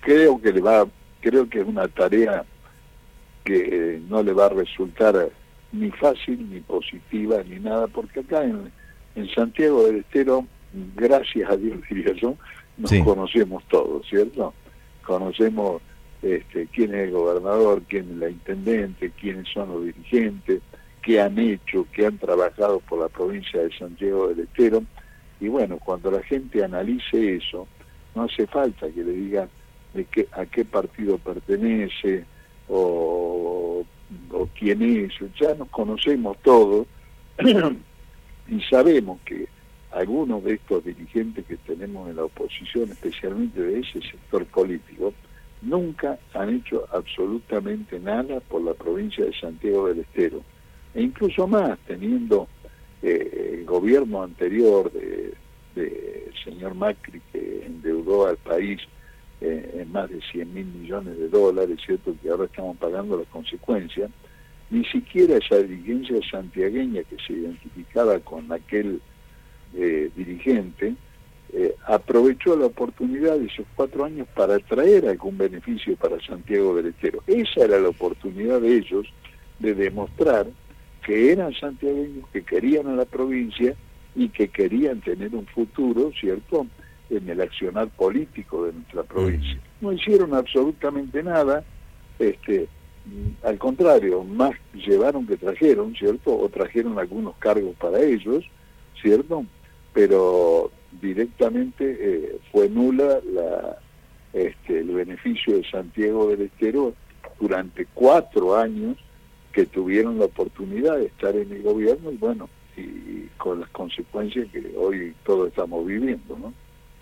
creo que le va, creo que es una tarea que no le va a resultar ni fácil, ni positiva, ni nada, porque acá en, en Santiago del Estero, gracias a Dios diría yo, nos conocemos todos, ¿cierto? Conocemos este, quién es el gobernador, quién es la intendente, quiénes son los dirigentes, qué han hecho, qué han trabajado por la provincia de Santiago del Estero. Y bueno, cuando la gente analice eso, no hace falta que le digan de qué, a qué partido pertenece o, o quién es, ya nos conocemos todos y sabemos que algunos de estos dirigentes que tenemos en la oposición, especialmente de ese sector político, nunca han hecho absolutamente nada por la provincia de Santiago del Estero. E incluso más, teniendo eh, el gobierno anterior de, señor Macri que endeudó al país eh, en más de 100 mil millones de dólares, cierto que ahora estamos pagando las consecuencias, ni siquiera esa dirigencia santiagueña que se identificaba con aquel eh, dirigente, eh, aprovechó la oportunidad de esos cuatro años para traer algún beneficio para Santiago del Estero. Esa era la oportunidad de ellos de demostrar que eran santiagueños, que querían a la provincia y que querían tener un futuro, ¿cierto?, en el accionar político de nuestra provincia. Mm. No hicieron absolutamente nada, este, al contrario, más llevaron que trajeron, ¿cierto?, o trajeron algunos cargos para ellos, ¿cierto?, pero directamente eh, fue nula la, este, el beneficio de Santiago del Estero durante cuatro años que tuvieron la oportunidad de estar en el gobierno y bueno, y con las consecuencias que hoy todos estamos viviendo, ¿no?